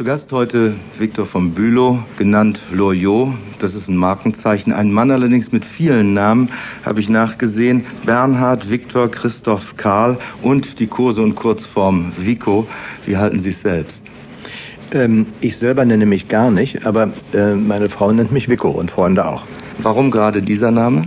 Zu Gast heute Viktor von Bülow, genannt Loriot. Das ist ein Markenzeichen. Ein Mann allerdings mit vielen Namen, habe ich nachgesehen. Bernhard, Viktor, Christoph, Karl und die Kurse und Kurzform Vico. Wie halten Sie es selbst? Ähm, ich selber nenne mich gar nicht, aber äh, meine Frau nennt mich Vico und Freunde auch. Warum gerade dieser Name?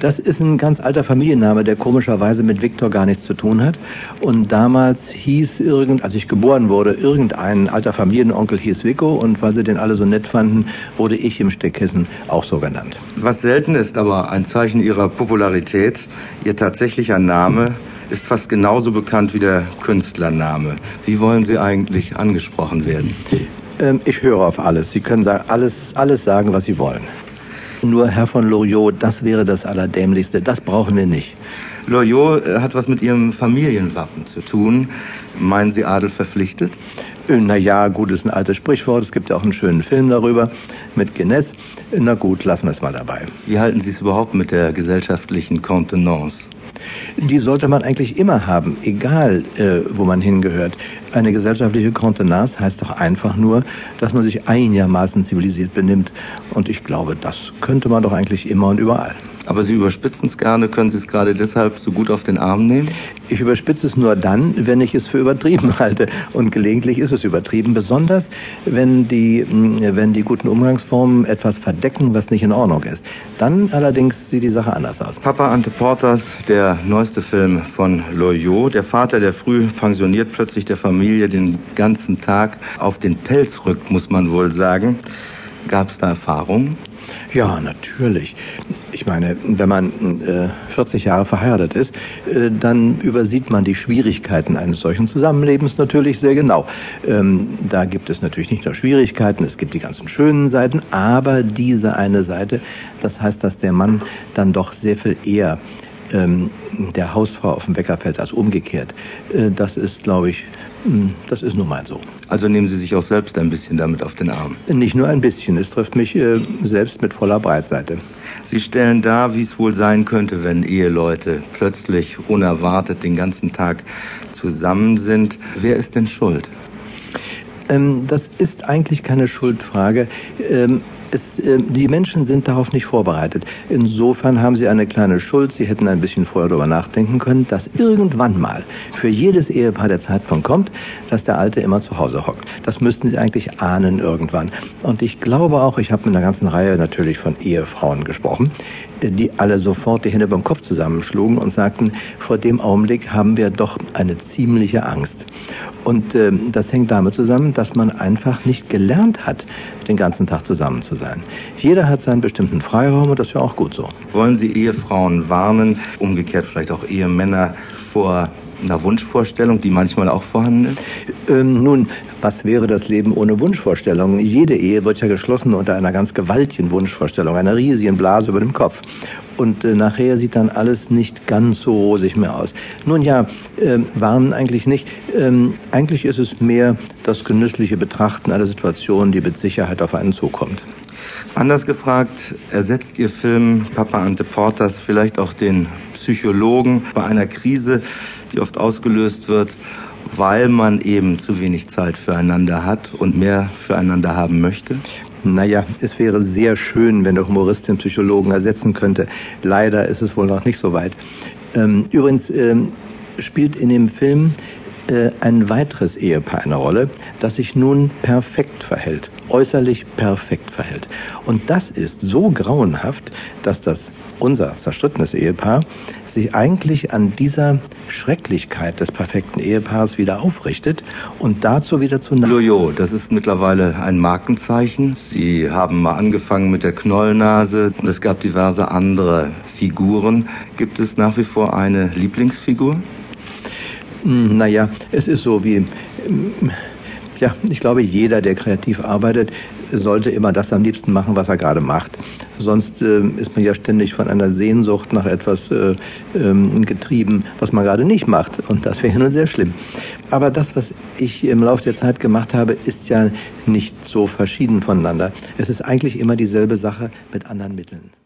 Das ist ein ganz alter Familienname, der komischerweise mit Viktor gar nichts zu tun hat. Und damals hieß irgend, als ich geboren wurde, irgendein alter Familienonkel hieß Vico und weil sie den alle so nett fanden, wurde ich im Steckkissen auch so genannt. Was selten ist, aber ein Zeichen ihrer Popularität, ihr tatsächlicher Name ist fast genauso bekannt wie der Künstlername. Wie wollen Sie eigentlich angesprochen werden? Ähm, ich höre auf alles. Sie können alles, alles sagen, was Sie wollen. Nur Herr von Loriot, das wäre das Allerdämlichste. Das brauchen wir nicht. Loriot äh, hat was mit Ihrem Familienwappen zu tun. Meinen Sie Adel verpflichtet? Äh, na ja, gut, ist ein altes Sprichwort. Es gibt ja auch einen schönen Film darüber mit Guinness. Na gut, lassen wir es mal dabei. Wie halten Sie es überhaupt mit der gesellschaftlichen Kontenance? Die sollte man eigentlich immer haben, egal äh, wo man hingehört. Eine gesellschaftliche Kontenance heißt doch einfach nur, dass man sich einigermaßen zivilisiert benimmt. Und ich glaube, das könnte man doch eigentlich immer und überall. Aber Sie überspitzen es gerne. Können Sie es gerade deshalb so gut auf den Arm nehmen? Ich überspitze es nur dann, wenn ich es für übertrieben halte. Und gelegentlich ist es übertrieben, besonders wenn die, mm, wenn die guten Umgangsformen etwas verdecken, was nicht in Ordnung ist. Dann allerdings sieht die Sache anders aus. Papa Ante Portas, der neueste Film von Loyot. Der Vater, der früh pensioniert plötzlich der Familie den ganzen Tag auf den Pelz rückt, muss man wohl sagen. Gab es da Erfahrungen? Ja, natürlich. Ich meine, wenn man äh, 40 Jahre verheiratet ist, äh, dann übersieht man die Schwierigkeiten eines solchen Zusammenlebens natürlich sehr genau. Ähm, da gibt es natürlich nicht nur Schwierigkeiten, es gibt die ganzen schönen Seiten, aber diese eine Seite, das heißt, dass der Mann dann doch sehr viel eher ähm, der Hausfrau auf den Wecker fällt als umgekehrt. Äh, das ist, glaube ich, hm, das ist nun mal so. Also nehmen Sie sich auch selbst ein bisschen damit auf den Arm? Nicht nur ein bisschen, es trifft mich äh, selbst mit voller Breitseite. Sie stellen dar, wie es wohl sein könnte, wenn Eheleute plötzlich unerwartet den ganzen Tag zusammen sind. Wer ist denn schuld? Ähm, das ist eigentlich keine Schuldfrage. Ähm, es, äh, die Menschen sind darauf nicht vorbereitet. Insofern haben sie eine kleine Schuld. Sie hätten ein bisschen vorher darüber nachdenken können, dass irgendwann mal für jedes Ehepaar der Zeitpunkt kommt, dass der Alte immer zu Hause hockt. Das müssten sie eigentlich ahnen irgendwann. Und ich glaube auch, ich habe mit einer ganzen Reihe natürlich von Ehefrauen gesprochen, die alle sofort die Hände beim Kopf zusammenschlugen und sagten, vor dem Augenblick haben wir doch eine ziemliche Angst. Und äh, das hängt damit zusammen, dass man einfach nicht gelernt hat, den ganzen Tag zusammen zu sein. Jeder hat seinen bestimmten Freiraum und das ist ja auch gut so. Wollen Sie Ehefrauen warnen, umgekehrt vielleicht auch Ehemänner vor einer Wunschvorstellung, die manchmal auch vorhanden ist? Ähm, nun, was wäre das Leben ohne Wunschvorstellungen? Jede Ehe wird ja geschlossen unter einer ganz gewaltigen Wunschvorstellung, einer riesigen Blase über dem Kopf. Und äh, nachher sieht dann alles nicht ganz so rosig mehr aus. Nun ja, äh, warnen eigentlich nicht. Ähm, eigentlich ist es mehr das genüssliche Betrachten einer Situation, die mit Sicherheit auf einen zukommt. Anders gefragt, ersetzt Ihr Film Papa Ante Portas vielleicht auch den Psychologen bei einer Krise, die oft ausgelöst wird, weil man eben zu wenig Zeit füreinander hat und mehr füreinander haben möchte? Naja, es wäre sehr schön, wenn der Humorist den Psychologen ersetzen könnte. Leider ist es wohl noch nicht so weit. Ähm, übrigens ähm, spielt in dem Film äh, ein weiteres Ehepaar eine Rolle, das sich nun perfekt verhält, äußerlich perfekt verhält. Und das ist so grauenhaft, dass das unser zerstrittenes Ehepaar sich eigentlich an dieser Schrecklichkeit des perfekten Ehepaars wieder aufrichtet und dazu wieder zu Jojo, das ist mittlerweile ein Markenzeichen. Sie haben mal angefangen mit der Knollnase und es gab diverse andere Figuren. Gibt es nach wie vor eine Lieblingsfigur? Hm, naja, es ist so wie ja, ich glaube, jeder, der kreativ arbeitet, sollte immer das am liebsten machen, was er gerade macht. Sonst äh, ist man ja ständig von einer Sehnsucht nach etwas äh, ähm, getrieben, was man gerade nicht macht. Und das wäre nun sehr schlimm. Aber das, was ich im Laufe der Zeit gemacht habe, ist ja nicht so verschieden voneinander. Es ist eigentlich immer dieselbe Sache mit anderen Mitteln.